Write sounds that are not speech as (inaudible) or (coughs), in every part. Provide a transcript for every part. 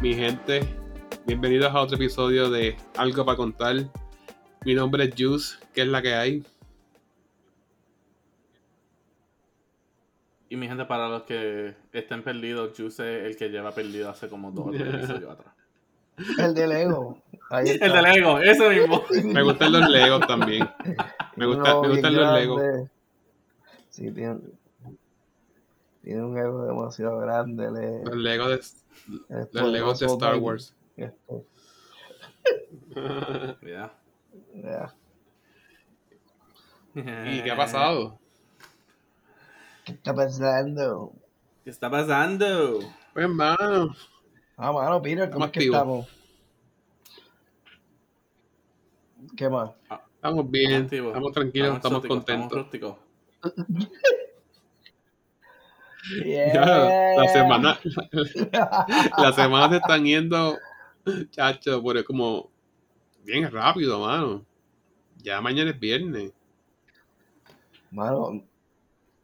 mi gente? Bienvenidos a otro episodio de Algo para contar. Mi nombre es Juice, ¿qué es la que hay? Y mi gente, para los que estén perdidos, Juice es el que lleva perdido hace como dos o tres episodios atrás. El de Lego. Ahí está. El de Lego, ese mismo. Me gustan los Legos también. Me, gusta, me gustan los. Legos. Sí, tiene, tiene un ego demasiado grande. Le, Los Legos de, los Legos de Star. Wars. (laughs) Ya. ya. (laughs) ¿Y qué ha pasado? ¿Qué está pasando? ¿Qué está pasando? Pues hermano, Ah, mano, Peter, ¿cómo Estamos es que activos. estamos? ¿Qué más? estamos bien, estamos tranquilos, estamos, exóticos, contentos. (laughs) Ya, la Yeah. semana, (laughs) las semanas se están yendo, chacho, pero es como bien rápido, mano. Ya mañana es viernes. Mano,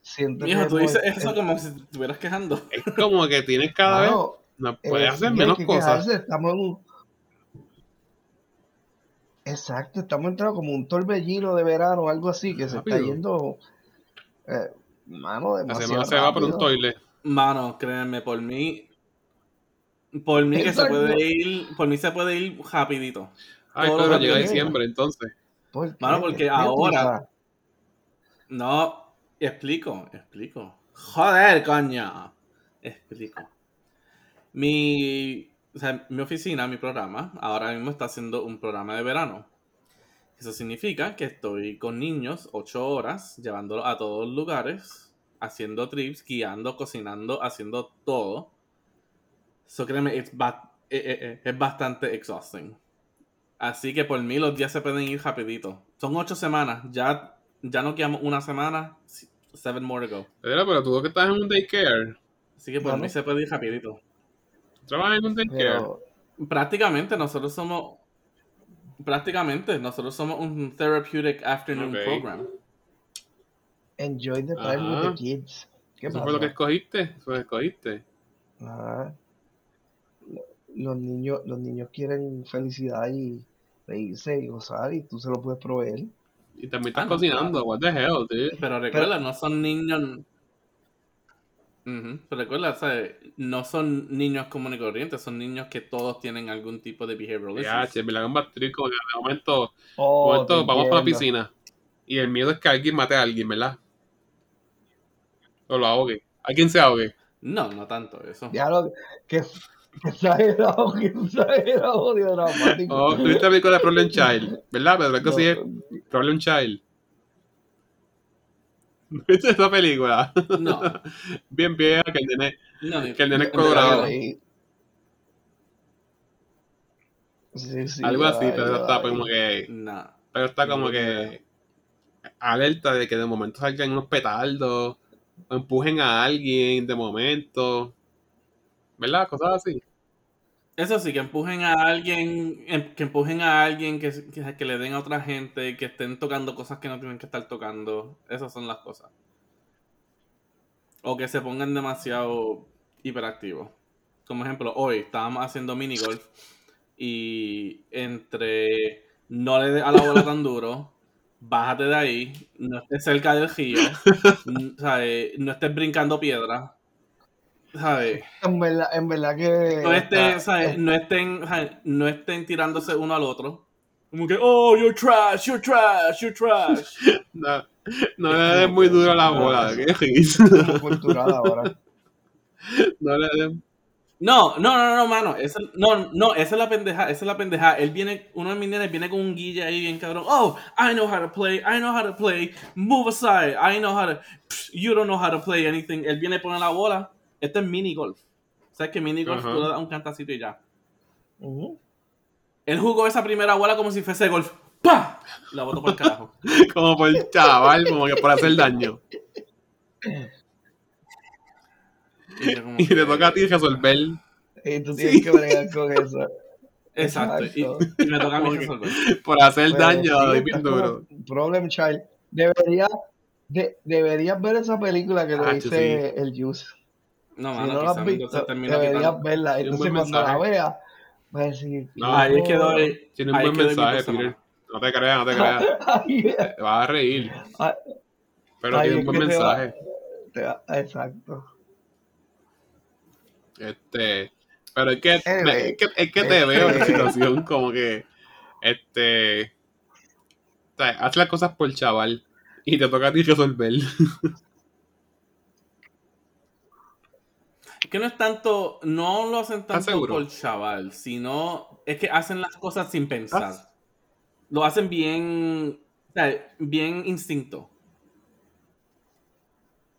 siento Mijo, que tú dices eso como si te estuvieras quejando. Es como que tienes cada vez, no, eh, puedes hacer menos que cosas. quejarse, Estamos en un... Exacto, estamos entrando como un torbellino de verano o algo así que se está yendo. eh, mano, La demasiado semana se va por un toilet. Mano, créanme, por mí. Por mí que se puede ir. Por mí se puede ir rapidito. Ay, claro, llega diciembre, entonces. ¿Por Mano, porque ¿Qué ahora-? No, explico, explico. Joder, coño. Explico. Mi, o sea, mi oficina, mi programa, ahora mismo está haciendo un programa de verano. Eso significa que estoy con niños ocho horas, llevándolos a todos los lugares, haciendo trips, guiando, cocinando, haciendo todo. Eso créeme, it's ba- eh, eh, eh, es bastante exhausting. Así que por mí los días se pueden ir rapidito. Son ocho semanas. Ya, ya no quedamos una semana. Seven more to go. Pero, pero tú que estás en un daycare. Así que por Bueno. mí se puede ir rapidito. ¿Trabajas en un daycare? Pero, Prácticamente nosotros somos... Prácticamente nosotros somos un therapeutic afternoon program. enjoy the time Ajá. with the kids. ¿Qué ¿Eso pasa? fue lo que escogiste? Eso fue lo que escogiste. Ajá. Lo- Los niños, los niños quieren felicidad y reírse y gozar y tú se lo puedes proveer. Y también Ah, estás no, cocinando. claro. What the hell, dude? Pero recuerda, no son niños... Ujú, Pero recuerda, ¿sabes? no son niños comunes y corrientes, son niños que todos tienen algún tipo de behavioral Ya, issues. che, me la batir como que de momento, Oh, vamos para la piscina. Y el miedo es que alguien mate a alguien, ¿verdad? O lo ahogue. ¿A quién se ahogue? No, no tanto eso. Ya lo que, que exagerado, que exagerado de dramático. Oh, tuviste la película de Problem Child, ¿verdad? Pero así es No, Problem Child. ¿Viste (laughs) esa película? No, (laughs) Bien vieja, que el nene, no, que el nene es colorado. Sí, sí, Algo así, ay, pero está ay. como que. No. Pero está como que. Alerta de que de momento salgan unos petardos. O empujen a alguien de momento. ¿Verdad? Cosas así. Eso sí, que empujen a alguien, em- que empujen a alguien, que, que, le den a otra gente, que estén tocando cosas que no tienen que estar tocando. Esas son las cosas. O que se pongan demasiado hiperactivos. Como ejemplo, hoy estábamos haciendo mini golf y entre no le des a la bola tan duro, bájate de ahí, no estés cerca del n- ¿sabes? no estés brincando piedras, ¿sabes? En verdad, en verdad que. no estén, está- ¿sabes? No estén, ¿sabes? no estén tirándose uno al otro. Como que, oh, you're trash, you're trash, you're trash. (laughs) No, no le des muy duro a la bola. ¿Qué cultural ahora. No le des. No, no, no, no, mano. Esa, no, no, esa es la pendeja, esa es la pendeja. Él viene, uno de mis nenes viene con un guille ahí bien cabrón. Oh, I know how to play, I know how to play. Move aside, I know how to. Psh, you don't know how to play anything. Él viene a poner la bola. Este es mini golf. ¿Sabes que mini golf tú le das un cantacito y ya? Él jugó esa primera bola como si fuese golf. ¡Pah! La botó por el carajo. (laughs) Como por el chaval, como que por hacer daño. Y yo como (laughs) Y que- te toca a ti resolver. Y tú tienes que bregar con eso. (laughs) Exacto. Y, Exacto. y me toca a mí resolver. Por hacer Pues, daño, sí, bien duro. Problem Child. Deberías, de- deberías ver esa película que Ah, te dice el Juice. No, si mano, no la has quizás no se visto, deberías verla. Entonces cuando la veas, vas a decir... No, Ahí es que doy. Tiene un buen mensaje, Peter. No te creas, no te creas. (laughs) Te vas a reír. ay, Pero ay, tiene un buen que te va- mensaje. te va- Exacto. Este, pero es que, Anyway. es que, es que te veo en la situación como que, este, o sea, haz las cosas por chaval y te toca a ti resolver. (laughs) Es que no es tanto, no lo hacen ¿Estás tanto por chaval, sino es que hacen las cosas sin pensar. ¿Estás- Lo hacen bien, bien instinto.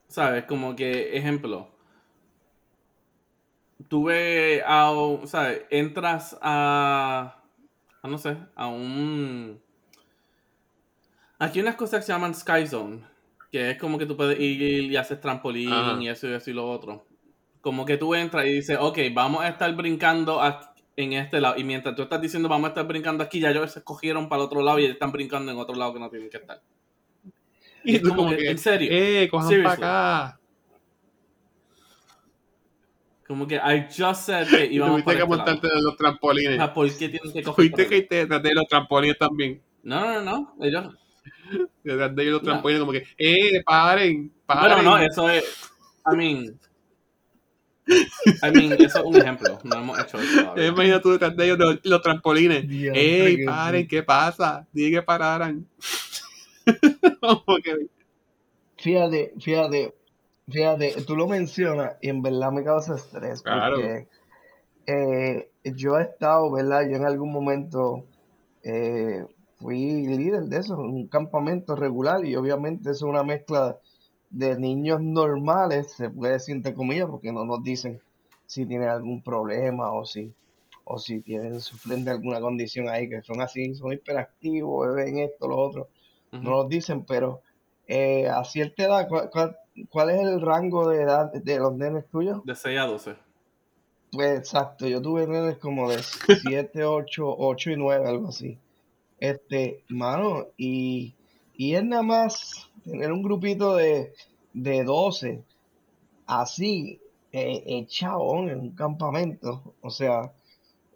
¿Sabes? Como que, ejemplo, tú ves a, ¿sabes? Entras a, a, no sé, a un... Aquí hay unas cosas que se llaman Sky Zone, que es como que tú puedes ir y haces trampolín Ajá. y eso y eso y lo otro. Como que tú entras y dices, ok, vamos a estar brincando aquí- en este lado. Y mientras tú estás diciendo, vamos a estar brincando aquí, ya ellos se escogieron para el otro lado y ellos están brincando en otro lado que no tienen que estar. Y tú como como que, en serio. eh, cojan para acá. Como que I just said que (laughs) íbamos tuviste que este montarte de los O trampolines. sea, ¿por qué tienen que coger Tuviste que detrás de los trampolines también. No, no, no. Ellos... Detrás de los No. trampolines como que, eh, paren, paren. Bueno, no, eso es... I mean... I mean, eso es un ejemplo. No hemos hecho eso Eh. Imagina tú detrás de ellos los, los trampolines. Diantre, ¡Ey, que paren! sí. ¿Qué pasa? Dije que pararan. (laughs) Que- Fíjate, fíjate, fíjate, tú lo mencionas y en verdad me causa estrés Claro. porque eh, yo he estado, ¿verdad? Yo en algún momento eh, fui líder de eso, en un campamento regular y obviamente eso es una mezcla de niños normales, se puede decir entre comillas, porque no nos dicen si tienen algún problema o si, o si tienen, sufren de alguna condición ahí, que son así, son hiperactivos, beben esto, lo otro no nos dicen, pero eh, a cierta edad, ¿cuál, cuál, cuál es el rango de edad de los nenes tuyos? De 6 a 12. Pues exacto, yo tuve nenes como de 7, 8, 8 y 9, algo así. Este, mano, y, y es nada más tener un grupito de, de 12, así, eh, chabón, en un campamento, o sea,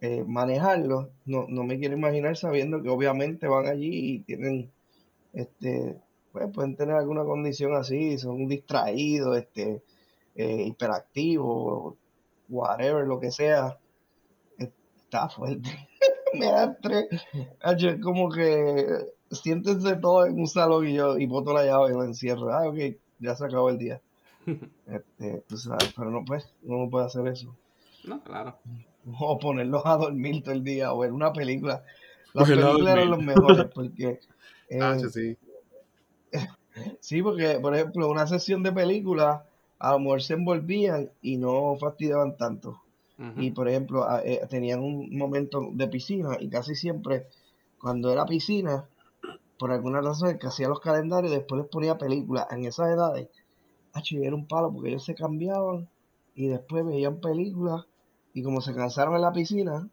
eh, manejarlo, no, no me quiero imaginar sabiendo que obviamente van allí y tienen este, pues pueden tener alguna condición así, son distraídos, este, eh, hiperactivos, whatever, lo que sea, está fuerte. (laughs) Me da estrés. Hacho, es como que siéntense todos en un salón y yo, y boto la llave y lo encierro. Ah, ok, ya se acabó el día. (laughs) Este, tú sabes, pero no pues, uno no puede hacer eso. No, claro. O ponerlos a dormir todo el día, o ver una película. Las películas eran los mejores (laughs) porque eh, Ah, sí, sí. (laughs) Sí, porque, por ejemplo, una sesión de película, a lo mejor se envolvían y no fastidiaban tanto. Y, por ejemplo, a- eh, tenían un momento de piscina y casi siempre, cuando era piscina, por alguna razón, el que hacía los calendarios, después les ponía películas en esas edades. Acho, y era un palo porque ellos se cambiaban y después veían películas y como se cansaron en la piscina,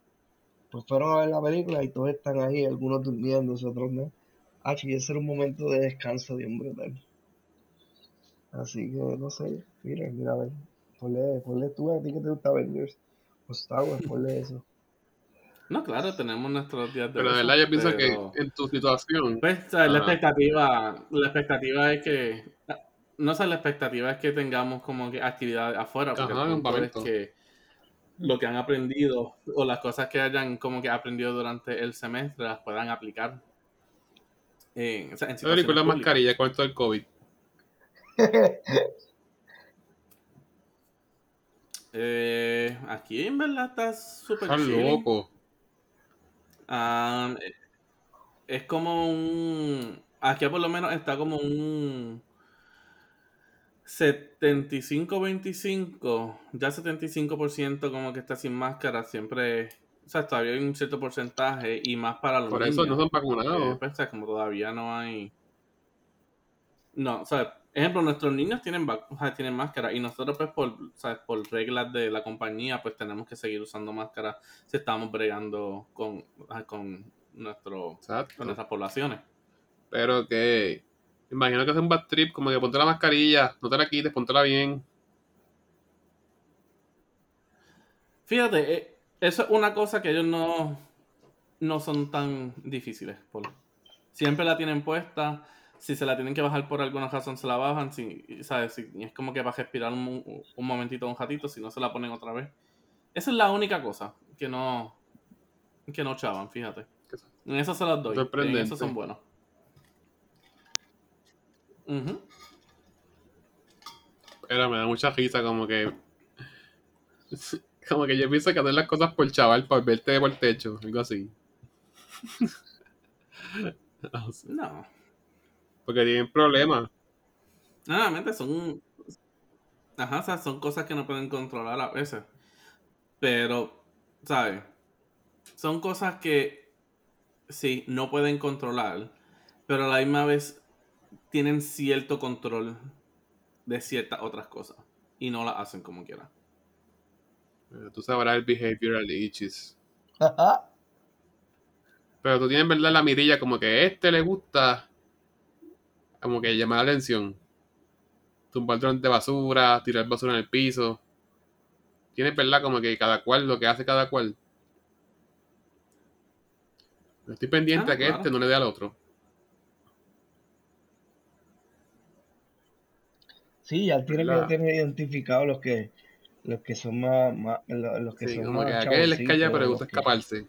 pues fueron a ver la película y todos están ahí, algunos durmiendo, otros no. Ah, y ese era un momento de descanso bien brutal. Así que, no sé, mira, mira, a ver, ponle, ponle tú a ti que te gusta Avengers o Star ponle eso. No, claro, tenemos nuestros días de Pero de verdad yo pienso pero- que en tu situación, Pues, o sea, la expectativa, la expectativa es que, no sé, la expectativa es que tengamos como que actividad afuera, porque Ajá, el es que lo que han aprendido o las cosas que hayan como que aprendido durante el semestre las puedan aplicar o sea, en ¿sabes situaciones con la públicas. mascarilla con esto del COVID? (laughs) Eh, aquí en verdad está súper loco. Eh, es como un. Aquí por lo menos está como un 75-25. Ya 75% como que está sin máscara. Siempre. O sea, todavía hay un cierto porcentaje. Y más para los Por eso no niños. son Eh, vacunados. pues, o sea, como todavía no hay. No, o sea, ejemplo, nuestros niños tienen, o sea, tienen máscara y nosotros pues por, ¿sabes? por reglas de la compañía pues tenemos que seguir usando máscara si estamos bregando con, ah, con, nuestro, Exacto. con nuestras poblaciones. Pero que. Imagino que es un bad trip, como que ponte la mascarilla, no te la quites, póntela bien. Fíjate, eh, eso es una cosa que ellos no, no son tan difíciles. Siempre la tienen puesta. Si se la tienen que bajar por alguna razón, se la bajan. Si, ¿sabes? Si, es como que va a respirar un, un momentito, un ratito, si no se la ponen otra vez. Esa es la única cosa que no, que no chavan, fíjate. En eso se las doy. En eso son buenos. Pero me da mucha risa como que... Como que yo pienso que hacer las cosas por chaval, por verte por el techo, algo así. (laughs) no. Porque tienen problemas. Nuevamente son... Ajá, o sea, son cosas que no pueden controlar a veces. Pero, ¿sabes? Son cosas que sí, no pueden controlar, pero a la misma vez tienen cierto control de ciertas otras cosas y no las hacen como quieran. Eh, tú sabrás el behavioral itches. (laughs) Pero tú tienes verdad la mirilla como que a este le gusta como que llamar la atención. Tumbar de basura, tirar basura en el piso. Tienes verdad como que cada cual lo que hace cada cual. Estoy pendiente ah, a que este no le dé al otro. Sí, ya tiene que tener identificado los que los que son más, los que son como que aquel es calla pero le gusta escaparse.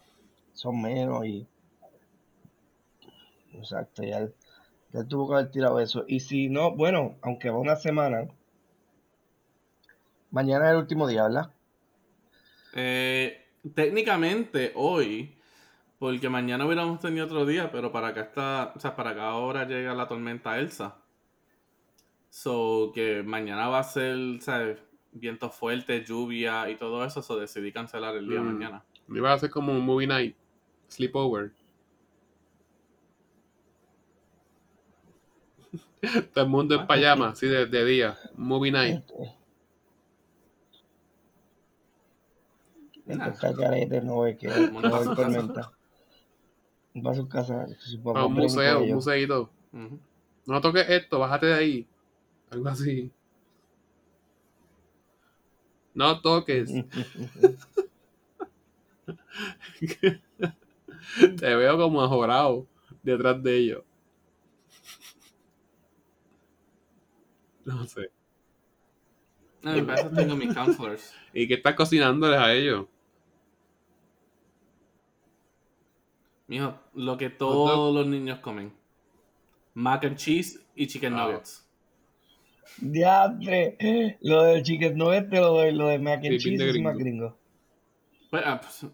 Son menos y exacto, ya, ya tuvo que haber tirado eso. Y si no, bueno, aunque va una semana, mañana es el último día, ¿verdad? Eh, técnicamente hoy, porque mañana hubiéramos tenido otro día, pero para acá está, o sea, para acá ahora llega la tormenta Elsa. So que mañana va a ser, ¿sabes? Viento fuerte, lluvia y todo eso, so decidí cancelar el día de mm. mañana. Iba a ser como un movie night, sleepover. Todo el mundo en pijama, así de, de día, movie night. Está carete, no ve que no hay tormenta. Va a su casa. a un museo, un museito. No toques esto, bájate de ahí. Algo así. No toques. (laughs) (laughs) Te veo como ajorado detrás de ellos. No sé. No, para tengo mis counselors. (laughs) ¿Y qué estás cocinándoles a ellos? Mijo, lo que todos los niños comen. Mac and cheese y chicken nuggets. Diatre, lo del chicken nuggets te lo doy, lo de mac and cheese es más gringo. Pues, ah, pues,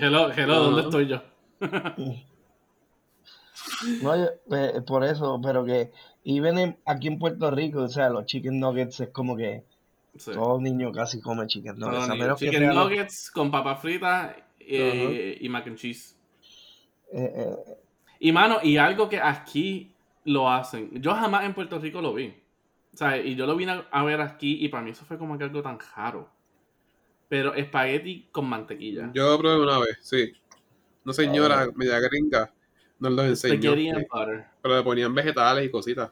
hello, hello, ¿dónde estoy yo? (laughs) no, eh, por eso, pero que, y ven aquí en Puerto Rico, o sea, los chicken nuggets es como que todo niño casi come chicken nuggets. chicken nuggets con papas fritas y mac and cheese. Eh, eh, y mano, y algo que aquí lo hacen. Yo jamás en Puerto Rico lo vi. O sea, y yo lo vine a, ver aquí y para mí eso fue como que algo tan raro. Pero espagueti con mantequilla. Yo lo probé una vez, sí. Una señora media gringa nos lo enseñó. Pero le ponían vegetales y cositas.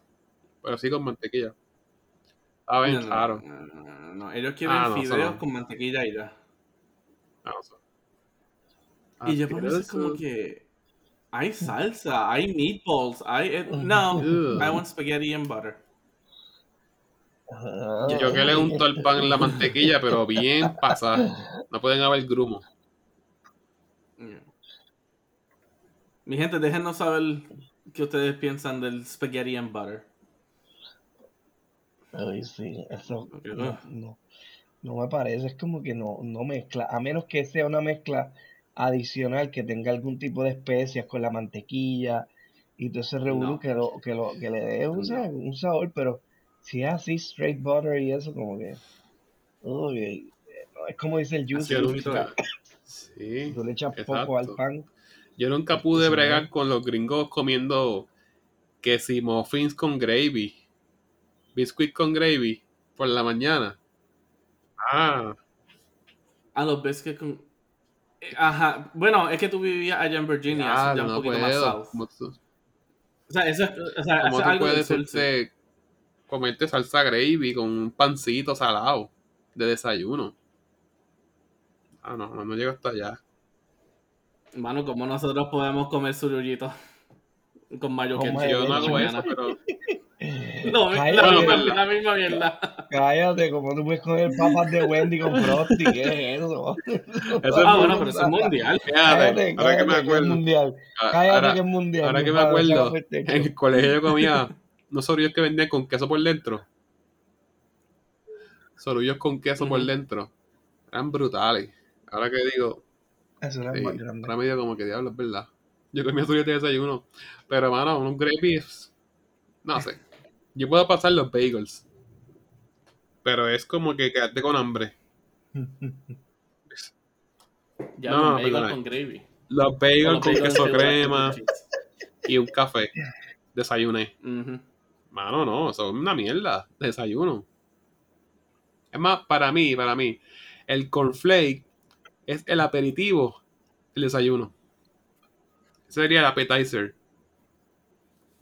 Pero sí con mantequilla. A ver, claro. No, ellos quieren ah, fideos con mantequilla y ya. Ah, y yo por eso es como que hay salsa, hay meatballs, hay... Eh, no, I want spaghetti and butter. Yo que le unto el pan en la mantequilla, pero bien pasada. No pueden haber grumo. Mi gente, déjenos saber qué ustedes piensan del spaghetti and butter. Ay, sí, eso no, no, me parece, es como que no, no mezcla, a menos que sea una mezcla adicional que tenga algún tipo de especias con la mantequilla y todo ese revolú que, lo, que, lo, que le dé un, sabor, pero si es así, straight butter y eso, como que. es como dice el juice. (laughs) Sí, tú le echas poco al pan. Yo nunca pude bregar con los gringos comiendo que si muffins con gravy, biscuit con gravy por la mañana. Ah. A los biscuits con. Ajá. Bueno, es que tú vivías allá en Virginia, ah, ya un no poquito puedo. más south. O sea, eso es, o sea, ¿Cómo tú puedes hacerte, comerte salsa gravy con un pancito salado de desayuno? Ah, no, no, no llego hasta allá. Mano, ¿cómo nosotros podemos comer surullitos con mayo mayo Yo no hago eso, pero. No, la, Cállate. misma, Bueno, la misma mierda. Cállate, como tú puedes comer papas de Wendy con Frosty, ¿qué es eso? Eso Ah, es bueno, muy- pero eso es mundial. Cállate, ahora que me que acuerdo. mundial. ah, Cállate ahora- que es mundial. ahora que me acuerdo. En el colegio yo comía (laughs) unos sorullos que vendían con queso por dentro. Sorullos con queso por dentro. Eran brutales. Ahora que digo, Eso era sí, más grande. ahora me digo como que diablo, es verdad. Yo comía sorullos de desayuno. Pero, mano, unos gravies. No sé. Yo puedo pasar los bagels. Pero es como que quedarte con hambre. (laughs) Ya, No, bagel perdona. con gravy. Los bagels los con bagels queso crema y un café. Desayuné. Mano, no, eso es una mierda de desayuno. Es más, para mí, para mí, el cornflake es el aperitivo del desayuno. Ese sería el appetizer.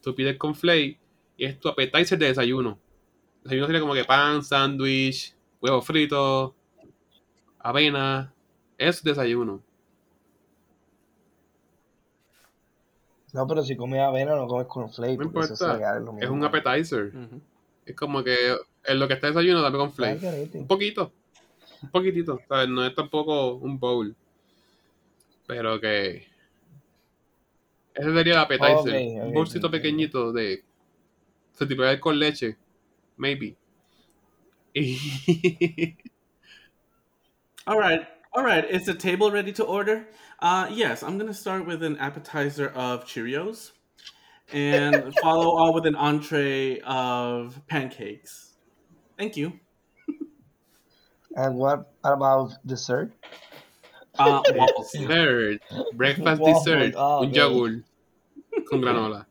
Tú pides cornflake es tu appetizer de desayuno. El desayuno sería como que pan, sándwich, huevo frito, avena. Es desayuno. No, pero si comes avena no comes cornflake. No eso importa. Es un appetizer. Es como que en lo que está desayuno, dame Ay, cornflake. carete. Un poquito. Un poquitito. ¿sabes? No es tampoco un bowl. Pero que. Ese sería el appetizer. Un bolsito pequeñito de. Se tipo de con leche. Maybe. (laughs) All right, all right. Is the table ready to order? Uh, yes, I'm gonna start with an appetizer of Cheerios, and (laughs) follow on with an entree of pancakes. Thank you. And what about dessert? Uh, waffles. Third. (laughs) Breakfast Waffle, dessert. ah, Un ok. yogur. Con granola.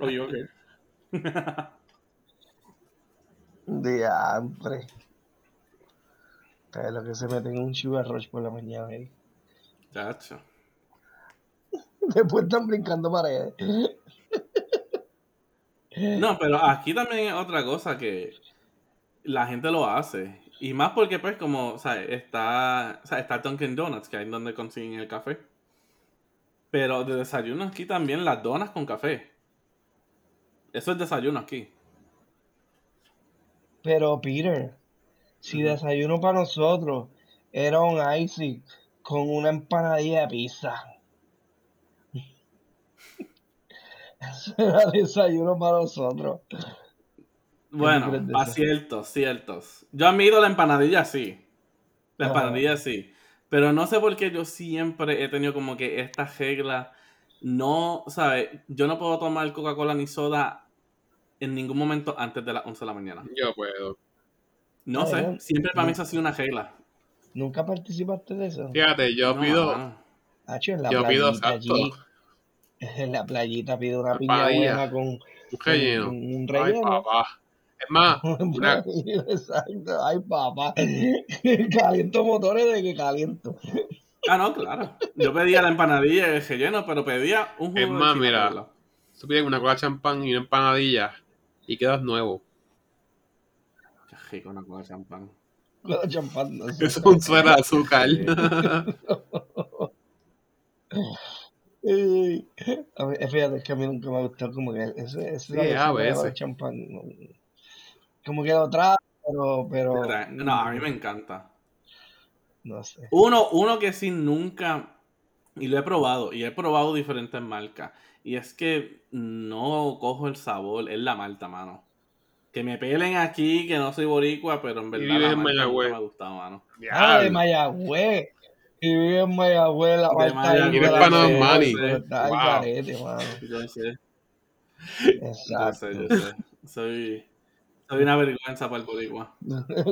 Oh, you okay? Diantre. Es lo que se mete en un sugar rush por la mañana. eh. Gotcha. Después están brincando paredes. No, pero aquí también es otra cosa que la gente lo hace. Y más porque, pues, como, o sea, está, o sea, está Dunkin' Donuts, que es donde consiguen el café. Pero de desayuno aquí también las donas con café. Eso es desayuno aquí. Pero Peter, si desayuno para nosotros era un icy con una empanadilla de pizza. (laughs) Eso era desayuno para nosotros. Bueno, a eso? ciertos, ciertos. Yo admiro la empanadilla sí. La Ajá. empanadilla sí. Pero no sé por qué yo siempre he tenido como que esta regla. No, ¿sabes? Yo no puedo tomar Coca-Cola ni soda en ningún momento antes de las 11 de la mañana. Yo puedo. No sé, siempre para mí eso ha sido una regla. ¿Nunca participaste de eso? Fíjate, yo No, pido. Hacho, en la Yo pido playita exacto. allí. (laughs) En la playita pido una piña buena con, Un relleno. Ay, papá. Es más, (laughs) una, (laughs) Exacto. Ay, papá. (laughs) Caliento motores de que caliento. Ah, no, claro. Yo pedía la empanadilla y el relleno, pero pedía un jugo Es de más, mira. tú pides una cola champán y una empanadilla y quedas nuevo. Qué rico una coca de champán. Con la champán. no es un suero de azúcar. Ey, a mí- fíjate, es que a mí nunca me ha gustado como que ese, ese Sí, a veces. el champán. Como que lo trae, pero, pero No, a mí me encanta. no sé. Uno, uno que sí nunca, y lo he probado, y he probado diferentes marcas, y es que no cojo el sabor, es la malta, mano. Que me pelen aquí, que no soy boricua, pero en verdad la en malta me ha gustado, mano. Ah, de. Mayagüez. Y vive en Mayagüez, la malta la Eres pana de- Manny. pero Está al Wow. garete, mano. Yo sé, yo Exacto. sé, yo sé. Soy, soy una vergüenza para el boricua.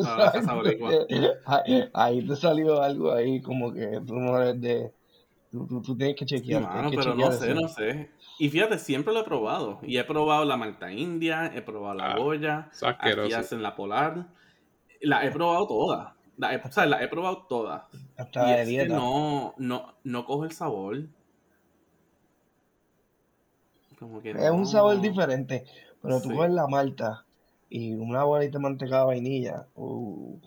Para la casa boricua. Ahí, (laughs) ahí te salió algo ahí como que tú no eres de... Tú, tú, tú tienes que Sí, chequear. mano, tienes que pero no chequear sé, eso. no sé. Y fíjate, siempre lo he probado. Y he probado la malta india, he probado la Ah, goya, aquí hacen la polar. La he probado todas. La he, o sea, la he probado todas. Hasta y de es que dieta. no, no, no coge el sabor. Como que Es un sabor no. diferente. Pero tú Sí. coges la malta y una bolita de manteca de vainilla. Uh.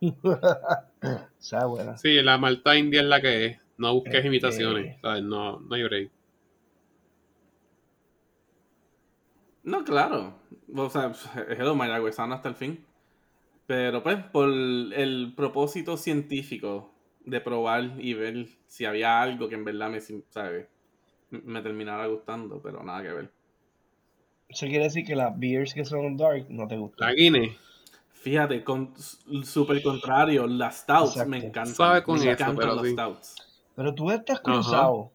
(laughs) Buena. Sí, la malta india es la que es. No busques Este- imitaciones. ¿sabes? No, no lloré. No, claro. O sea, hello, mayagüezano hasta el fin. Pero pues, por el propósito científico de probar y ver si había algo que en verdad me, ¿sabe? me terminara gustando, pero nada que ver. Eso quiere decir que las beers que son dark no te gustan. La Guinness. Fíjate, con súper contrario, las stouts Exacto. me encantan. Sabe con me eso, encantan pero los sí. stouts. Pero tú estás cruzado.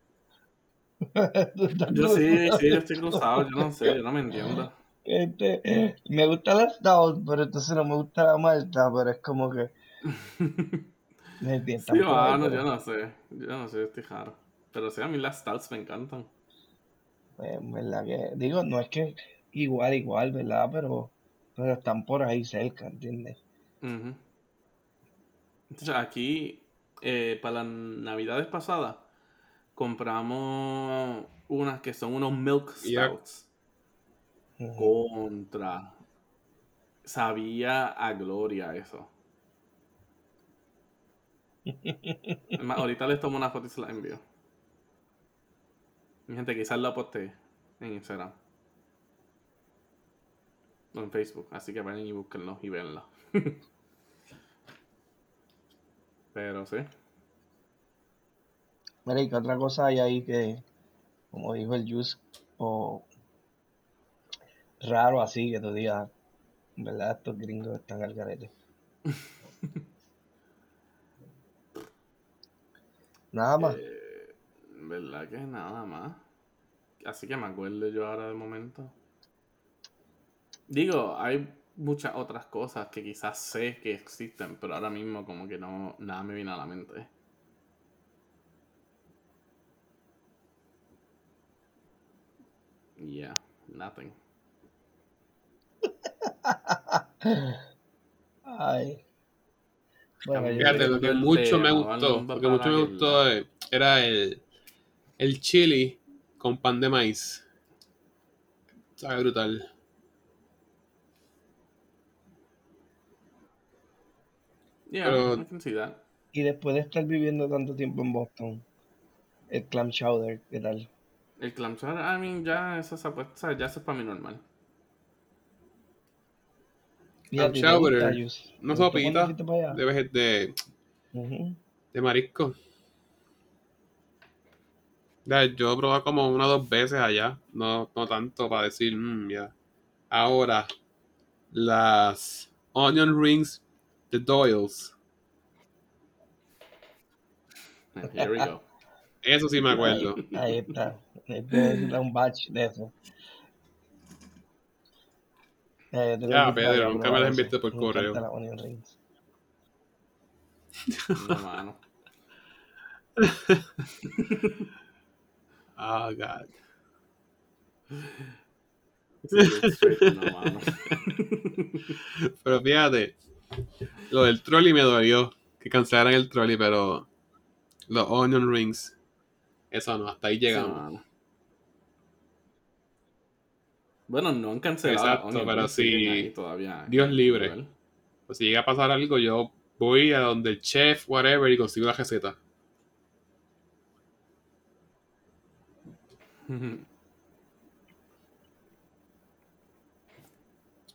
(laughs) Estás Yo sí, cruzado. sí, yo estoy cruzado, yo no sé, yo no me entiendo. Este, me gusta la stout, pero entonces no me gusta la malta, pero es como que... (laughs) Me entiendes, Sí, pero, yo no sé, yo no sé, estoy raro. Pero sí, a mí las stouts me encantan. En verdad que, digo, no es que igual, igual, ¿verdad? Pero, pero están por ahí cerca, ¿entiendes? Entonces, aquí, eh, para las navidades pasadas, compramos unas que son unos milk stouts. Contra. Sabía a gloria eso. (laughs) Ahorita les tomo una foto y se la envío. Mi gente, quizás la posté en Instagram. O en Facebook. Así que vayan y búsquenlo y véanla. (laughs) Pero sí. Mira, ¿y qué otra cosa hay ahí que, como dijo el Juice, o raro así que tú digas, ¿verdad? Estos gringos están al garete. (laughs) Nada más. Eh, ¿Verdad que nada más? Así que me acuerdo yo ahora de momento. Digo, hay muchas otras cosas que quizás sé que existen, pero ahora mismo como que no, nada me viene a la mente. Yeah, nothing. Ay. Bueno, Fíjate, lo que mucho me gustó, lo que mucho me gustó era el, el chili con pan de maíz. Sabe brutal. Yeah, Pero- I can see that. Y después de estar viviendo tanto tiempo en Boston, el clam chowder, ¿qué tal? El clam chowder, I mean, ya eso ya eso es para mí normal. ¿Y a Clam chowder, Una sopita de, de, de marisco. Yo he probado como una o dos veces allá, no, no tanto para decir, "Mm, ya. Ahora, las onion rings de Doyle's. Here we go. Eso sí me acuerdo. Ahí está. Ahí dar un batch de eso. Eh, para Pedro, nunca me las enviaste por correo. las onion rings. No, mano. (laughs) Oh, God. (laughs) Pero fíjate, lo del trolley me dolió. Que cancelaran el trolley, pero los onion rings, eso no, hasta ahí llegamos. Bueno, no han cancelado. Exacto, Onion pero Rings, ahí todavía. Dios libre. Pues si llega a pasar algo, yo voy a donde el chef, whatever, y consigo la receta.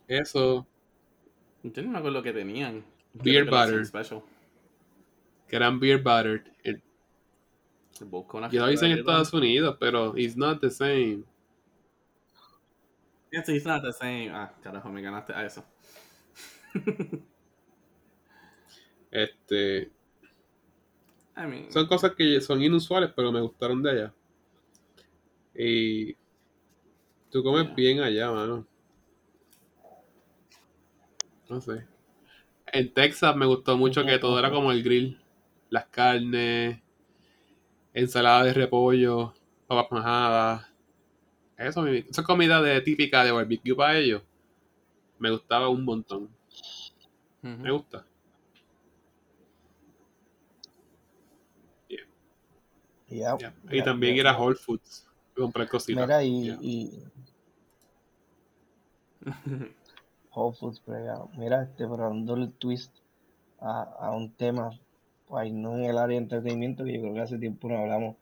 Eso, Yo ni me acuerdo que tenían. Beer butter. Special. que eran beer una Yo lo hice en Estados Unidos, pero it's not the same. Yes, it's not the same. Ah, carajo, me ganaste a eso. Este, (laughs) I mean, son cosas que son inusuales, pero me gustaron de allá. Y tú comes bien allá, mano. No sé. En Texas me gustó mucho que todo era como el grill. Las carnes, ensalada de repollo, papas majadas. Eso, esa comida de, típica de barbecue para ellos. Me gustaba un montón. Me gusta. Y también ir a. Whole Foods. Comprar cositas. Mira, y, Ya. y Whole Foods pregado. Mira, este, pero dándole el twist a, a un tema, pues no en el área de entretenimiento, que yo creo que hace tiempo no hablamos.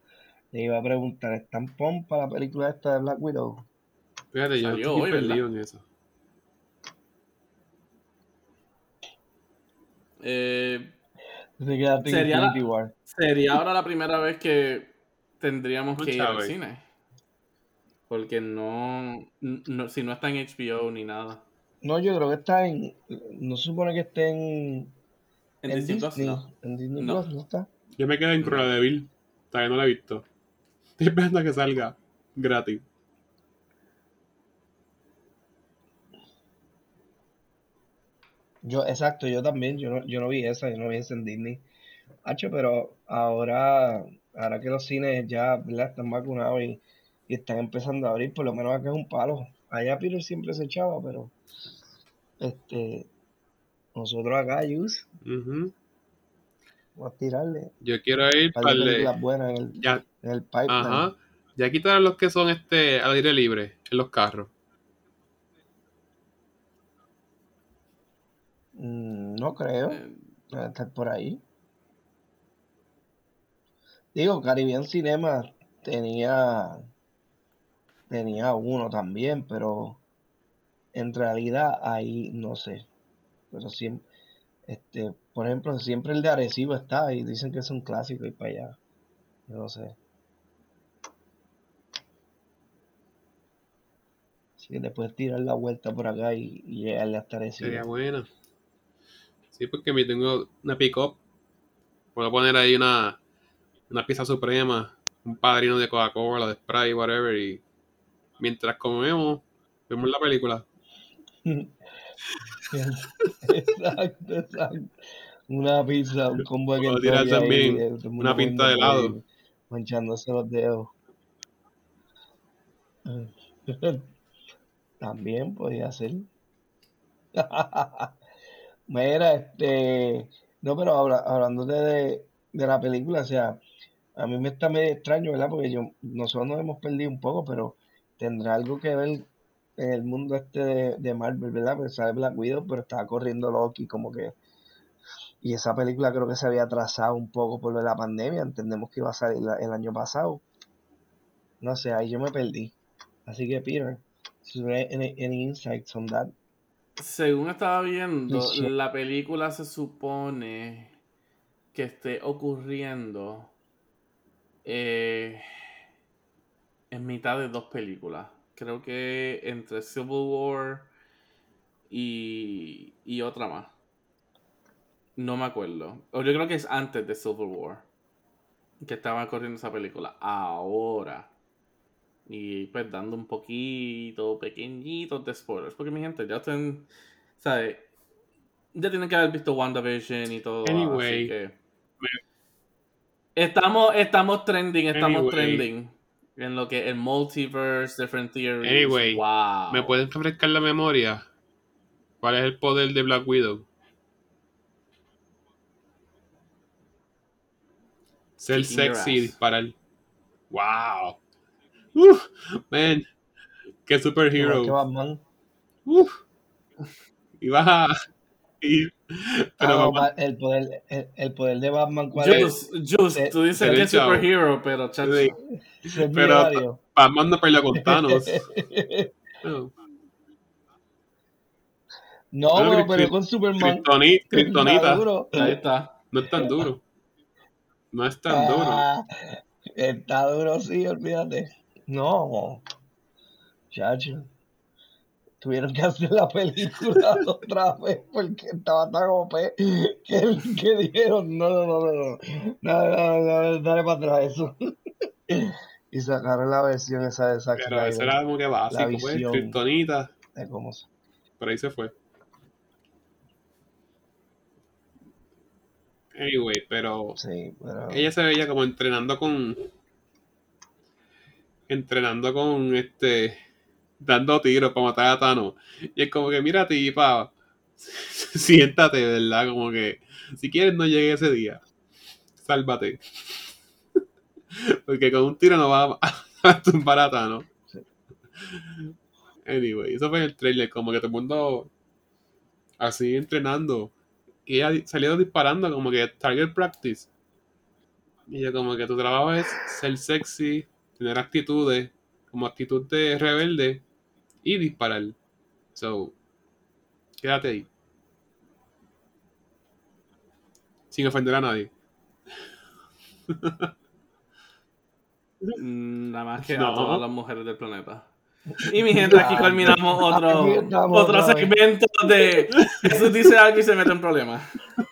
Le iba a preguntar, ¿están pom para la película esta de Black Widow? Fíjate, yo estoy hoy, perdido en eso. Eh, Sería la- sería ahora la primera vez que tendríamos que ir al cine. Porque no, no- Si no está en HBO ni nada. No, yo creo que está en. No se supone que esté en. En en Disney Plus, Disney. no. En Disney No. Plus, ¿no está? Yo me quedé en Cruella de Vil. Todavía no la he visto. Estoy esperando a que salga gratis. Yo, exacto, yo también, yo no, yo no vi esa, yo no vi esa en Disney. Hacho, pero ahora, ahora que los cines ya, ¿verdad? están vacunados y, y están empezando a abrir, por lo menos acá es un palo. Allá Peter siempre se echaba, pero este nosotros acá, Yus, Ujú. vamos a tirarle. Yo quiero ir para el películas buenas en el, Ya, en el pipeline. ajá. Ya quitaron los que son este al aire libre en los carros. Mm, no creo, Eh, debe estar por ahí. Digo, Caribbean Cinema tenía tenía uno también, pero en realidad ahí no sé. Pero siempre, este, por ejemplo, siempre el de Arecibo está y dicen que es un clásico y para allá. Yo no sé. Así que después tirar la vuelta por acá y, y llegarle hasta Arecibo. Sería buena. Sí, porque me tengo una pick-up. Puedo poner ahí una, una pizza suprema, un padrino de Coca-Cola, de Sprite, whatever. Y mientras comemos, vemos la película. (laughs) Exacto, exacto. Una pizza, un combo de tirar ahí, también una pinta de helado. Manchándose los dedos. (laughs) También podía ser. (laughs) Mira, este. No, pero habla, hablándote de, de la película, o sea, a mí me está medio extraño, ¿verdad? Porque yo, nosotros nos hemos perdido un poco, pero tendrá algo que ver en el mundo este de, de Marvel, ¿verdad? Porque sale Black Widow, pero estaba corriendo Loki, como que. Y esa película creo que se había atrasado un poco por lo de la pandemia. Entendemos que iba a salir la- el año pasado. No sé, ahí yo me perdí. Así que, Peter, any, any insights on that? Según estaba viendo, la película se supone que esté ocurriendo eh, en mitad de dos películas. Creo que entre Civil War y, y otra más. No me acuerdo. O yo creo que es antes de Civil War. Que estaba corriendo esa película. Ahora. Y pues dando un poquito, pequeñitos de spoilers. Porque mi gente, ya están. ¿Sabes? Ya tienen que haber visto WandaVision y todo. Anyway. Así que. Estamos, estamos trending, estamos Anyway. trending. En lo que el multiverse, different theories. Anyway, wow. ¿Me pueden refrescar la memoria? ¿Cuál es el poder de Black Widow? Ser sexy y disparar. ¡Wow! ¡Uf! Man, qué superhero. Batman. ¡Uf! Y vas a. (laughs) y- (laughs) pero Ah, el poder, el, el poder de Batman, ¿cuál es? Eh, tú dices que es superhero, pero chacho. Sí. Pero-. Batman no peleó con Thanos. (laughs) No. No, pero con Superman. Kryptonita. duro. Ahí está. No es tan duro. No es tan duro. Ah, está duro, sí, olvídate. No, chacho tuvieron que hacer la película (laughs) otra vez porque estaba tan OP que, dijeron, no, no, no, no, no, no no dale para atrás eso. (laughs) y sacaron la versión esa de Zack Pero eso era como que básico, pues, Kryptonita. De cómo se... Por ahí se fue. Anyway, pero, sí, pero... Ella se veía como entrenando con... Entrenando con este Dando tiros para matar a Thanos. Y es como que, mira, tipa. (laughs) Siéntate, ¿verdad? Como que. Si quieres, no llegue ese día. Sálvate. (laughs) Porque con un tiro no va a, (laughs) a tumbar a Thanos. Sí. Anyway, eso fue el trailer. Como que todo el mundo. Así entrenando. Y ella salió disparando como que target practice. Y yo como que tu trabajo es ser sexy, tener actitudes, como actitud de rebelde y disparar. So, quédate ahí. Sin ofender a nadie. Mm, Nada más que No. a todas las mujeres del planeta. Y mi gente, aquí culminamos otro, otro segmento de Jesús dice algo y se mete en problemas. (laughs)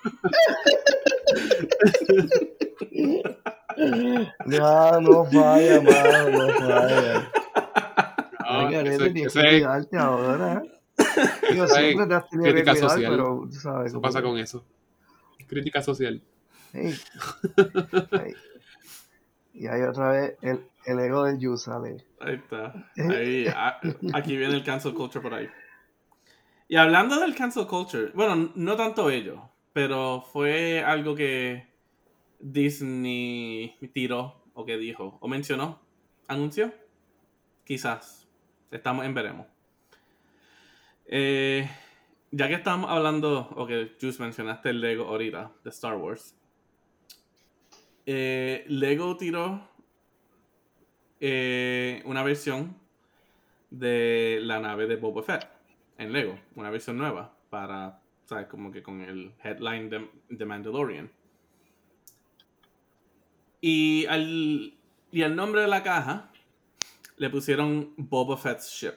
Ya, no falla, mano, no falla. Ese- Garete, tienes que ese- cuidarte ahora. (laughs) Digo, siempre te has tenido que crítica cuidar, social. pero tú sabes. ¿Qué como pasa que- con eso? Crítica social. Y ahí otra vez el, el ego del Yu sale. Ahí está. Ahí, a- aquí viene el cancel culture por ahí. Y hablando del cancel culture, bueno, no tanto ello, pero fue algo que Disney tiró o que dijo o mencionó, anunció. Quizás. Estamos en veremos. Eh, ya que estamos hablando, o que Juice mencionaste el Lego ahorita, de Star Wars. eh, Lego tiró eh, una versión de la nave de Boba Fett en Lego, una versión nueva para, ¿sabes? Como que con el headline de, de Mandalorian. Y al, y al nombre de la caja le pusieron Boba Fett's Ship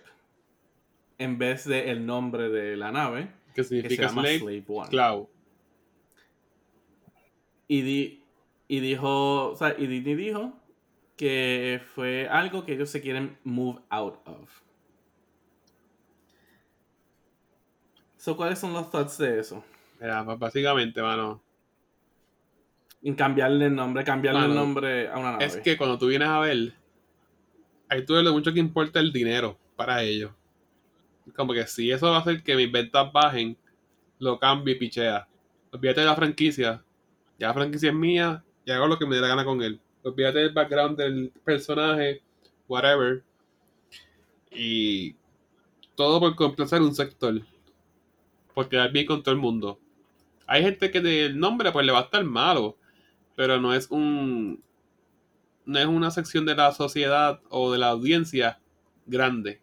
en vez de el nombre de la nave ¿Qué que se significa llama slave? Slave One. Esclavo. Y, di- y dijo, o sea, y Disney dijo que fue algo que ellos se quieren move out of. So, ¿Cuáles son los thoughts de eso? Mira, pues básicamente, mano. En cambiarle el nombre, cambiarle el nombre a una nave. Es que cuando tú vienes a ver, ahí tú ves lo mucho que importa el dinero para ellos. Como que si eso va a hacer que mis ventas bajen, lo cambie y pichea. Olvídate de la franquicia. Ya la franquicia es mía y hago lo que me dé la gana con él. Olvídate del background del personaje, whatever. Y todo por complacer un sector. Por quedar bien con todo el mundo. Hay gente que del nombre pues le va a estar malo. Pero no es un no es una sección de la sociedad o de la audiencia grande.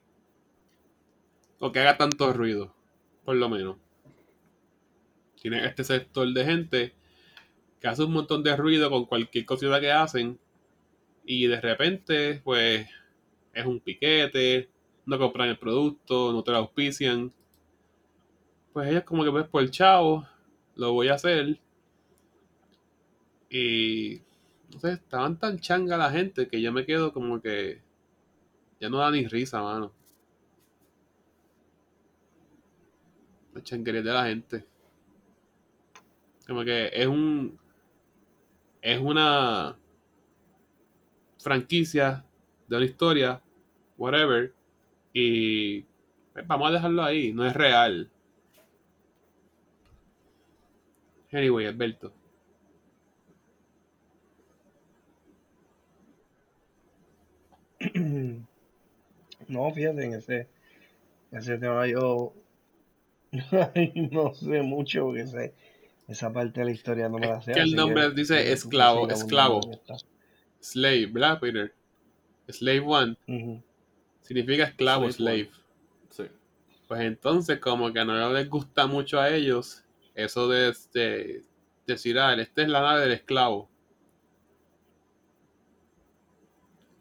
O que haga tanto ruido, por lo menos. Tiene este sector de gente que hace un montón de ruido con cualquier cosita que hacen. Y de repente, pues, es un piquete, no compran el producto, no te lo auspician. Pues ellos como que ves por el chavo, lo voy a hacer. Y sé, estaban tan changa la gente que yo me quedo como que ya no da ni risa, mano. La changuería de la gente. Como que es un es una franquicia de una historia, whatever, y pues, vamos a dejarlo ahí, no es real. Anyway, Alberto. No, fíjate, en ese, ese tema yo (laughs) no sé mucho porque sé, esa parte de la historia no me la Es sé. que el nombre dice esclavo, esclavo. Slave, ¿verdad, Peter? Slave One significa esclavo, Slave slave. Sí. Pues entonces, como que no les gusta mucho a ellos eso de, de decir, ah, esta es la nave del esclavo.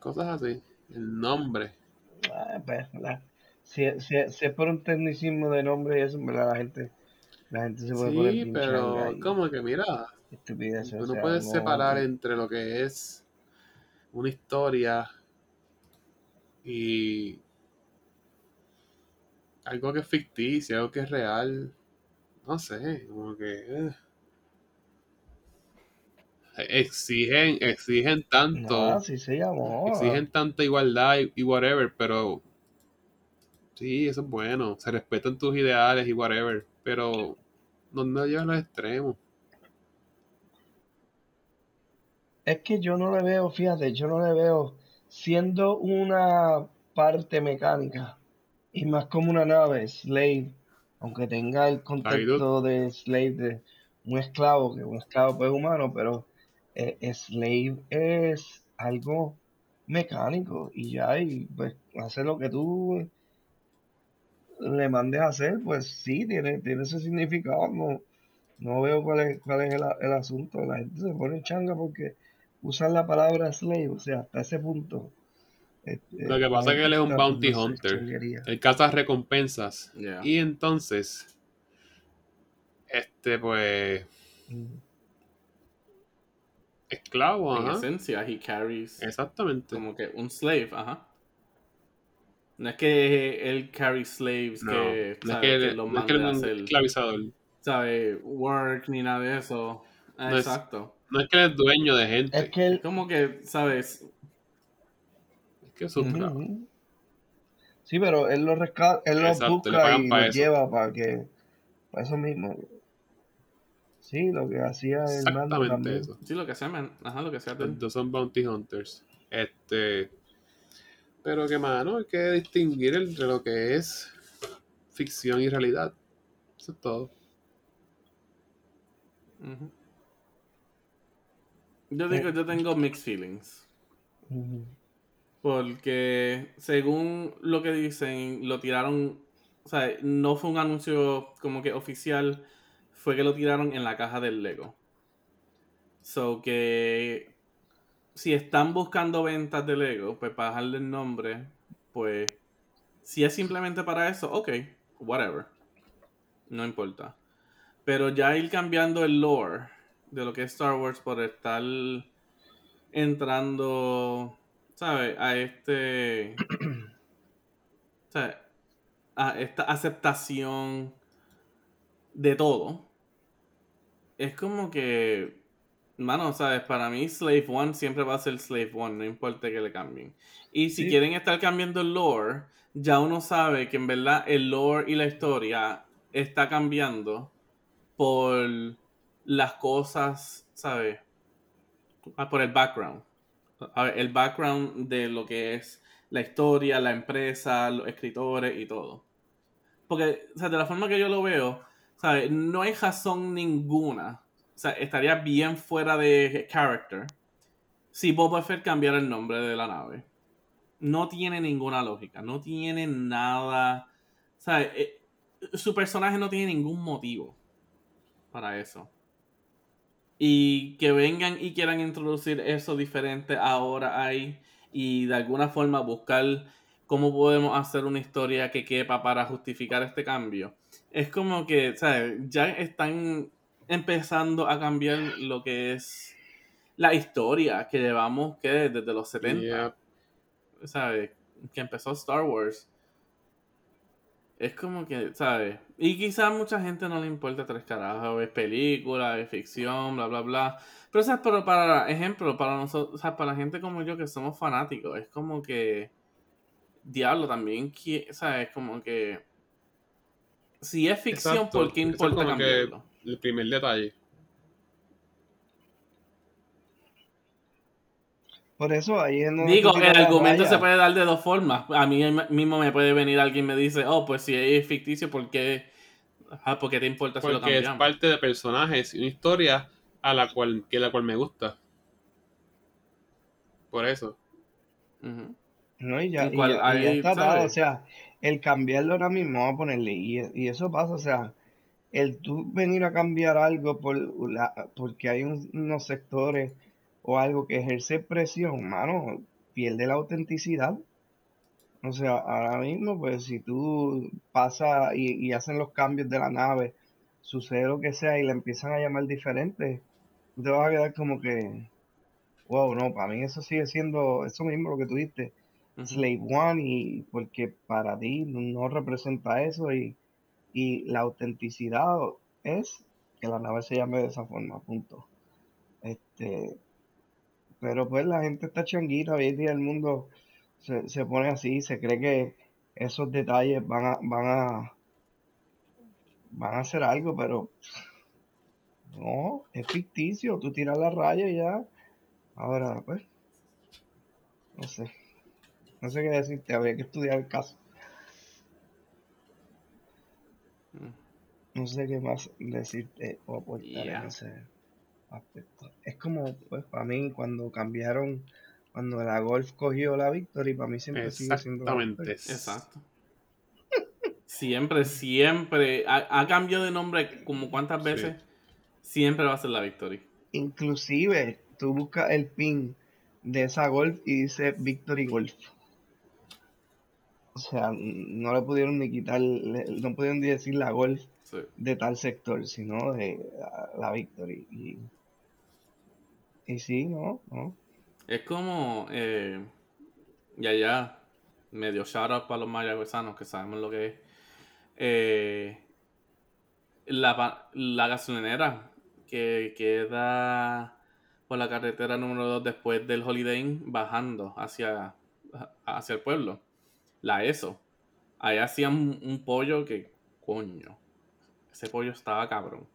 Cosas así. El nombre. Ah, pues, la- si, si- si es por un tecnicismo de nombre y eso, verdad la gente, la gente se puede poner Sí, pero y como que mira, estupideces, tú no sea, puedes separar entre lo que es una historia y algo que es ficticio, algo que es real. No sé, como que... eh. Exigen, exigen tanto. No, exigen tanta igualdad y, y whatever, pero sí, eso es bueno. Se respetan tus ideales y whatever, pero no, no los extremos. Es que yo no le veo, fíjate, yo no le veo siendo una parte mecánica y más como una nave, Slave, aunque tenga el contexto de Slave de un esclavo, que un esclavo pues humano, pero eh, slave es algo mecánico y ya, y pues hace lo que tú le mandes a hacer, pues sí, tiene, tiene ese significado. No, no veo cuál es, cuál es el, el asunto. La gente se pone changa porque usan la palabra slave, o sea, hasta ese punto. este, Lo que pasa es que él es un bounty hunter. Él caza recompensas. Yeah. Y entonces, este, pues, Mm. Esclavo, En ajá. esencia, he carries Exactamente. como que un slave, ajá. No es que él carry slaves No, que, no es ¿sabe? que, que él- los no es que él a es un hacer, esclavizador. ¿sabe? Work ni nada de eso. No es- Exacto. No es que él es dueño de gente. Es que él, Como que, ¿sabes? Es que es un ujú. Sí, pero él los rescata, él le busca y eso. lleva para que, para eso mismo. Sí, lo que hacía el mando Exactamente también. eso. Sí, lo que sea, man. Ajá, lo que sea. Los dos son bounty hunters. Este. Pero que mano, hay que distinguir entre lo que es ficción y realidad. Eso es todo. Yo digo, yo tengo mixed feelings. Porque según lo que dicen, lo tiraron, o sea, no fue un anuncio como que oficial, fue que lo tiraron en la caja del Lego. So que si están buscando ventas de Lego, pues para dejarle el nombre, pues si es simplemente para eso, ok, whatever. No importa. Pero ya ir cambiando el lore de lo que es Star Wars por estar entrando, ¿sabes? A este. (clears throat) ¿sabes? A esta aceptación de todo. Es como que. Mano, ¿sabes? Para mí, Slave One siempre va a ser Slave One, no importa que le cambien. Y si Sí. quieren estar cambiando el lore, ya uno sabe que en verdad el lore y la historia está cambiando por las cosas, ¿sabes? Ah, por el background. A ver, el background de lo que es la historia, la empresa, los escritores y todo. Porque, o sea, de la forma que yo lo veo, ¿sabes? No hay razón ninguna. O sea, estaría bien fuera de character si Boba Fett cambiara el nombre de la nave. No tiene ninguna lógica, no tiene nada. ¿Sabes? Eh, Su personaje no tiene ningún motivo para eso. Y que vengan y quieran introducir eso diferente ahora ahí y de alguna forma buscar cómo podemos hacer una historia que quepa para justificar este cambio. Es como que, ¿sabes? Ya están empezando a cambiar lo que es la historia que llevamos que desde los 70. Yeah. ¿sabes? Que empezó Star Wars. Es como que, ¿sabes? Y quizás mucha gente no le importa tres carajos, es película, es ficción, bla, bla, bla. Pero, ¿sabes? Pero para ejemplo, para nosotros, o sea, para la gente como yo que somos fanáticos, es como que, diablo, también, ¿sabes? Como que, si es ficción, Exacto. ¿por qué importa como que cambiarlo? el primer detalle. Por eso ahí es donde Digo, el argumento raya. se puede dar de dos formas. A mí mismo me puede venir alguien y me dice, oh, pues si es ficticio, ¿por qué? ¿por qué te importa si lo Porque es cambiamos? parte de personajes y una historia a la cual, que la cual me gusta. Por eso. No, y ya, Y y cual- ya- y ya ahí, está dado, o sea, el cambiarlo ahora mismo, vamos a ponerle, y, y eso pasa, o sea, el tú venir a cambiar algo por la, porque hay un- unos sectores o algo que ejerce presión, mano, pierde la autenticidad. O sea, ahora mismo, pues si tú pasas y, y hacen los cambios de la nave, sucede lo que sea y la empiezan a llamar diferente, te vas a quedar como que, wow, no, para mí eso sigue siendo eso mismo lo que tú diste. Slave One y porque para ti no representa eso y, y la autenticidad es que la nave se llame de esa forma, punto. Este, pero pues la gente está changuita, hoy en día el mundo se, se pone así, se cree que esos detalles van a, van a, van a hacer algo, pero no, es ficticio, tú tiras la raya y ya. Ahora, pues, no sé. No sé qué decirte, habría que estudiar el caso. no sé qué más decirte o aportar Yeah. en ese aspecto. Es como, pues, para mí, cuando cambiaron, cuando la Golf cogió la Victory, para mí siempre sigue siendo Exactamente. Exacto. (laughs) Siempre, siempre. Ha, ha cambiado de nombre como cuántas Sí. veces. Siempre va a ser la Victory. Inclusive, tú buscas el pin de esa Golf y dice Victory Golf. O sea, no le pudieron ni quitar, no pudieron ni decir la Golf Sí. de tal sector, sino de la, la Victory. Y, y sí, no, no. Es como. Eh, ya, ya. Medio shout out para los mayagüezanos que sabemos lo que es. Eh, la, la gasolinera que queda por la carretera número 2 después del Holiday Inn bajando hacia, hacia el pueblo. La ESO. Ahí hacían un, un pollo que, coño, ese pollo estaba cabrón.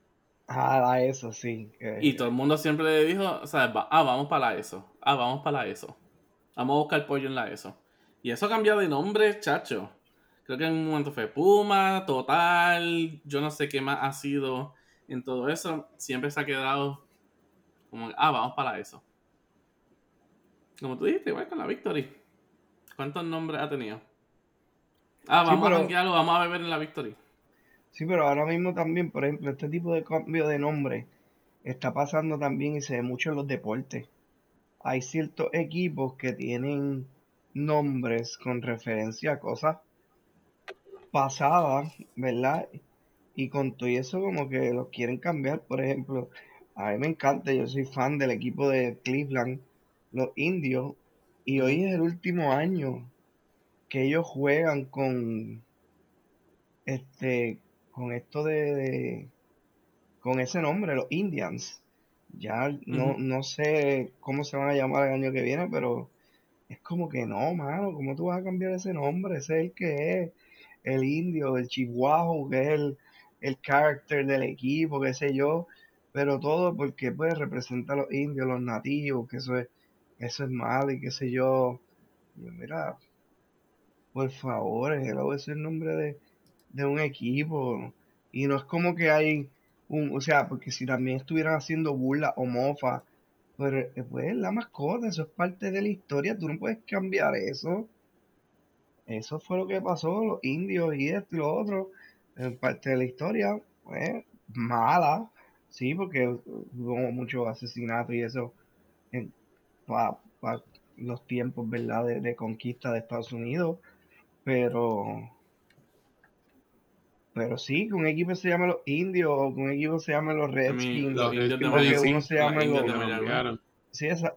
Ah, eso sí. que- Y todo el mundo siempre le dijo, o sea, ah, vamos para la ESO. Ah, vamos para la ESO. Vamos a buscar pollo en la ESO. Y eso ha cambiado de nombre, chacho. Creo que en un momento fue Puma, Total, yo no sé qué más ha sido en todo eso. Siempre se ha quedado como, ah, vamos para la ESO. Como tú dijiste, igual con la Victory. ¿Cuántos nombres ha tenido? Ah, Sí, vamos pero- a vamos a beber en la Victory. Sí, pero ahora mismo también, por ejemplo, este tipo de cambio de nombre está pasando también y se ve mucho en los deportes. Hay ciertos equipos que tienen nombres con referencia a cosas pasadas, ¿verdad? Y con todo eso como que los quieren cambiar. Por ejemplo, a mí me encanta, yo soy fan del equipo de Cleveland, los indios, y hoy es el último año que ellos juegan con este con esto de, de- con ese nombre, los Indians. Ya no, no sé cómo se van a llamar el año que viene, pero es como que no, mano, ¿cómo tú vas a cambiar ese nombre? Ese es el que es el indio, el chihuahua, que es el, el character del equipo, qué sé yo, pero todo porque pues representa a los indios, los nativos, que eso es, eso es malo y qué sé yo. Y yo, mira, por favor, hello, es el nombre de, de un equipo. Y no es como que hay un, o sea, porque si también estuvieran haciendo burla o mofa, pero eh, pues es la mascota, eso es parte de la historia, tú no puedes cambiar eso. Eso fue lo que pasó, los indios y esto y lo otro, parte de la historia, pues mala, sí, porque hubo muchos asesinatos y eso para los tiempos, ¿verdad?, de, de conquista de Estados Unidos, pero pero sí, que un equipo se llame los indios o que un equipo se llame los Redskins, los indios que uno se llame los, sí, esa-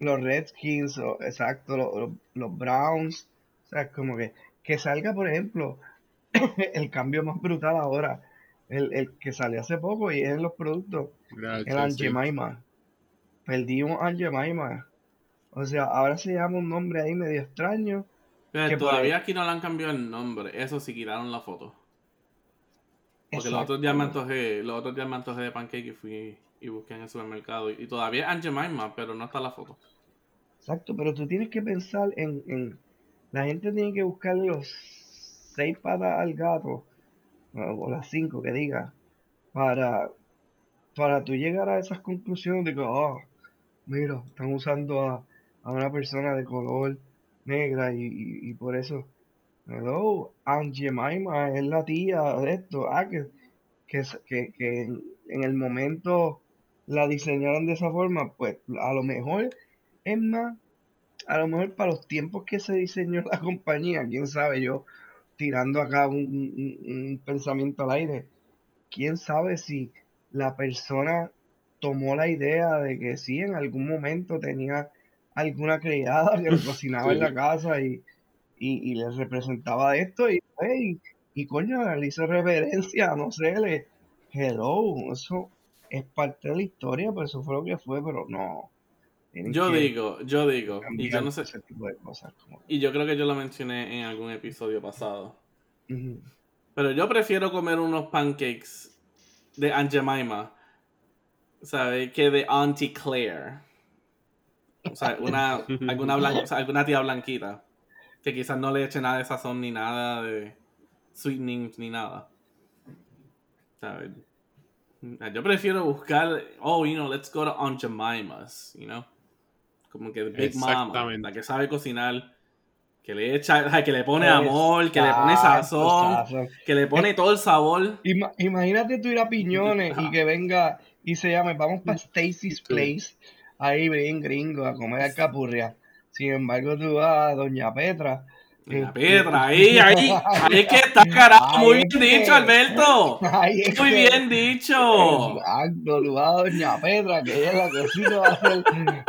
los Redskins, o, exacto, los, los- los Browns, o sea, como que, que salga, por ejemplo, (coughs) el cambio más brutal ahora, el, el que salió hace poco y es en los productos, el Gracias, sí. Angemaima. Perdimos Angemaima. O sea, ahora se llama un nombre ahí medio extraño. Pero todavía aquí no le han cambiado el nombre. Eso sí, quitaron la foto. Porque los otros días me antojé, los otros días me antojé de pancake y fui y busqué en el supermercado. Y, y todavía es Aunt Jemima, pero no está la foto. Exacto, pero tú tienes que pensar en, en- la gente tiene que buscar los seis patas al gato, o o las cinco que diga, para, para tú llegar a esas conclusiones de que, oh, mira, están usando a, a una persona de color negra y, y- por eso, hello, Aunt Jemima es la tía de esto, ah, que, que, que, que en, en el momento la diseñaron de esa forma, pues a lo mejor es más, a lo mejor para los tiempos que se diseñó la (laughs) compañía, quién sabe, yo tirando acá un, un- un pensamiento al aire, quién sabe si la persona tomó la idea de que sí, en algún momento tenía alguna criada (laughs) que le cocinaba en la casa y, y, y le representaba esto y, hey, y coño, le hizo reverencia, no sé, le, hello, eso es parte de la historia, pues eso fue lo que fue, pero no. Yo digo, yo digo, y yo cambiar no sé, ese tipo de cosas. Como, y yo creo que yo lo mencioné en algún episodio pasado. Pero yo prefiero comer unos pancakes de Aunt Jemima, ¿sabes? Que de Auntie Claire. O sea, una, alguna, blan- o sea, alguna tía blanquita. Que quizás no le eche nada de sazón ni nada de sweetenings ni nada. ¿sabes? Yo prefiero buscar, oh, you know, let's go to Aunt Jemima's, you know. Como que Big Mama, la que sabe cocinar, que le echa, que le pone amor, que le pone sazón, que le pone todo el sabor. Ima- imagínate tú ir a Piñones y (laughs) que venga y se llame, vamos para Stacy's Place, ahí bien gringo, a comer alcapurria. Sin embargo, tú vas a Doña Petra. La este, Petra, (laughs) ahí, ahí, ahí es que está carajo, muy bien que- dicho, Alberto. Muy que- bien dicho. Exacto, tú vas a Doña Petra, que ella es la que sí te va a hacer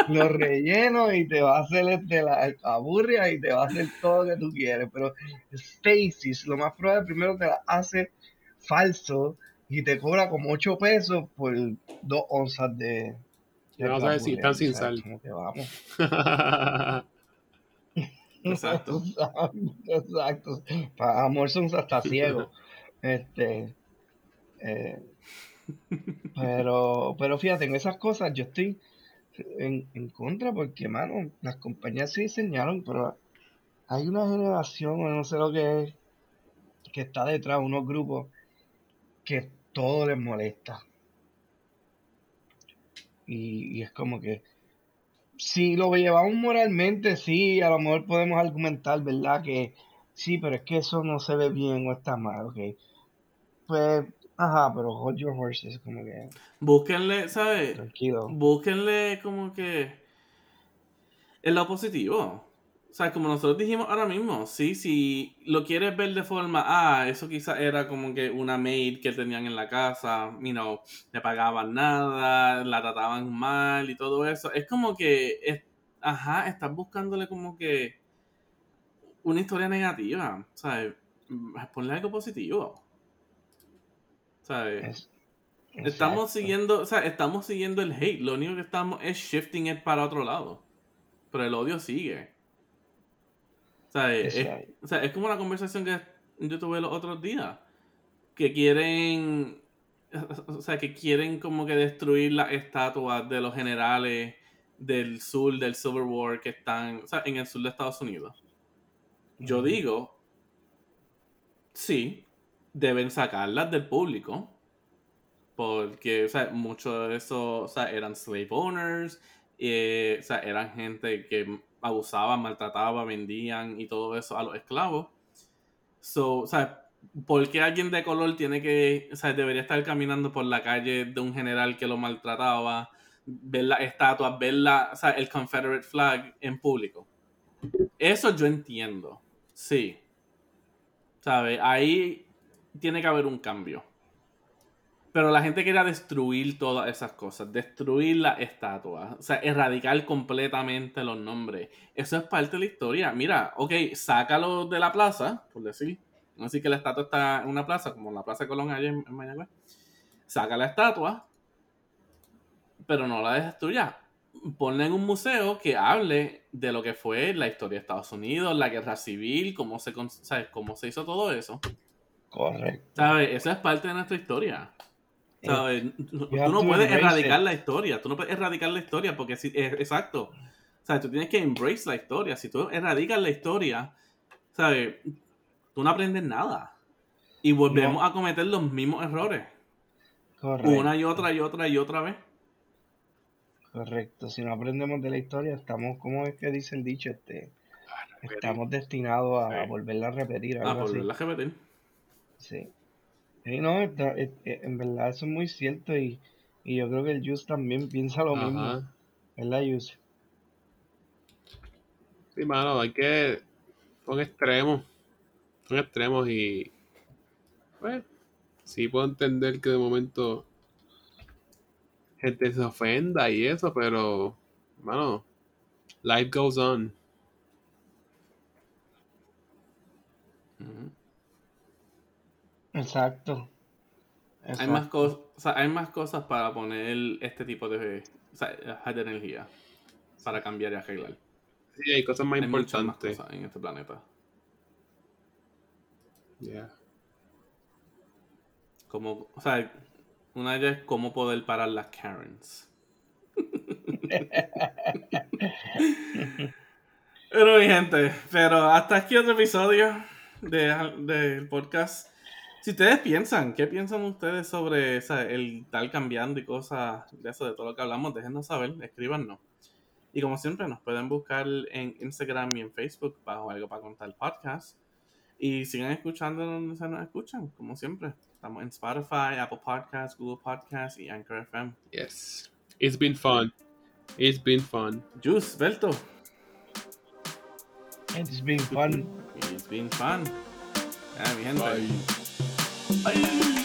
los rellenos y te va a hacer este, la alcapurria y te va a hacer todo lo que tú quieres. Pero Stacy's, lo más probable, primero te la hace falso y te cobra como 8 pesos por 2 onzas de. De Vamos a ver si alcapurria, están sin sal. como que vamos. (laughs) Exacto. Exacto. Para amor son hasta (laughs) ciegos. Este. eh, pero, pero fíjate, en esas cosas yo estoy en, en contra porque, mano, las compañías se diseñaron, pero hay una generación, o no sé lo que es, que está detrás, unos grupos que todo les molesta. Y, y es como que, si lo llevamos moralmente, sí, a lo mejor podemos argumentar, ¿verdad? Que sí, pero es que eso no se ve bien o está mal, ok. Pues, ajá, pero hold your horses, como que, Búsquenle, ¿sabes? tranquilo. Búsquenle como que el lado positivo. O sea, como nosotros dijimos ahora mismo, sí, si lo quieres ver de forma, ah, eso quizás era como que una maid que tenían en la casa, you know, le pagaban nada, la trataban mal y todo eso. Es como que, es- ajá, estás buscándole como que una historia negativa, ¿sabes? Ponle algo positivo. ¿Sabes? Es- Estamos siguiendo, o sea, estamos siguiendo el hate. Lo único que estamos es shifting it para otro lado. Pero el odio sigue. O sea, es, o sea, es como una conversación que yo tuve los otros días. Que quieren, (laughs) o sea, que quieren como que destruir las estatuas de los generales del sur, del Civil War, que están, o sea, en el sur de Estados Unidos. Yo digo, sí, deben sacarlas del público. Porque, o sea, muchos de esos, o sea, eran slave owners, eh, o sea, eran gente que abusaban, maltrataban, vendían y todo eso a los esclavos. So, o ¿por qué alguien de color tiene que, o debería estar caminando por la calle de un general que lo maltrataba, ver las estatuas, ver la, el Confederate flag en público? Eso yo entiendo, sí. ¿Sabes? Ahí tiene que haber un cambio. Pero la gente quería destruir todas esas cosas, destruir las estatuas, o sea, erradicar completamente los nombres. Eso es parte de la historia. Mira, ok, sácalo de la plaza, por decir. No decir que la estatua está en una plaza, como la Plaza Colón allá en, en Mayagüez. Saca la estatua, pero no la destruya. Ponla en un museo que hable de lo que fue la historia de Estados Unidos, la guerra civil, cómo se, ¿sabes? cómo se hizo todo eso. Correcto. ¿Sabes? Eso es parte de nuestra historia. ¿Sabes? Tú no puedes erradicar it. la historia. Tú no puedes erradicar la historia porque si, es, exacto. ¿Sabes? Tú tienes que embrace la historia. Si tú erradicas la historia, ¿sabes? Tú no aprendes nada. Y volvemos a cometer los mismos errores. Correcto. Una y otra y otra y otra vez. Correcto. Si no aprendemos de la historia, estamos, ¿cómo es que dice el dicho? Este, estamos destinados a Sí. volverla a repetir, algo así. volverla a repetir. Sí. Sí, no, está- es- es- en verdad eso es muy cierto y, y yo creo que el Jus también piensa lo mismo. Ajá. ¿Verdad, Jus? Sí, mano, hay que. Son extremos. Son extremos y. Pues. Sí, puedo entender que de momento. Gente se ofenda y eso, pero. Mano. Life goes on. Exacto. Hay más, cosas, hay más cosas para poner este tipo de, o sea, de energía. Para cambiar y arreglar. Sí, hay cosas más Hay muchas más importantes. cosas en este planeta. Yeah. Como, o sea, una de ellas es cómo poder parar las Karens. (laughs) Pero mi gente, pero hasta aquí otro episodio de- del podcast. Si ustedes piensan, ¿qué piensan ustedes sobre o sea, el tal cambiando y cosas de eso, de todo lo que hablamos? Déjenos saber, escríbanos. Y como siempre, nos pueden buscar en Instagram y en Facebook bajo algo para contar podcast. Y sigan escuchando donde se nos escuchan, como siempre. Estamos en Spotify, Apple Podcasts, Google Podcasts y Anchor FM. Yes. It's been fun. It's been fun. Juice, Belto. It's been fun. It's been fun. Ya, mi gente. Bye. Bye.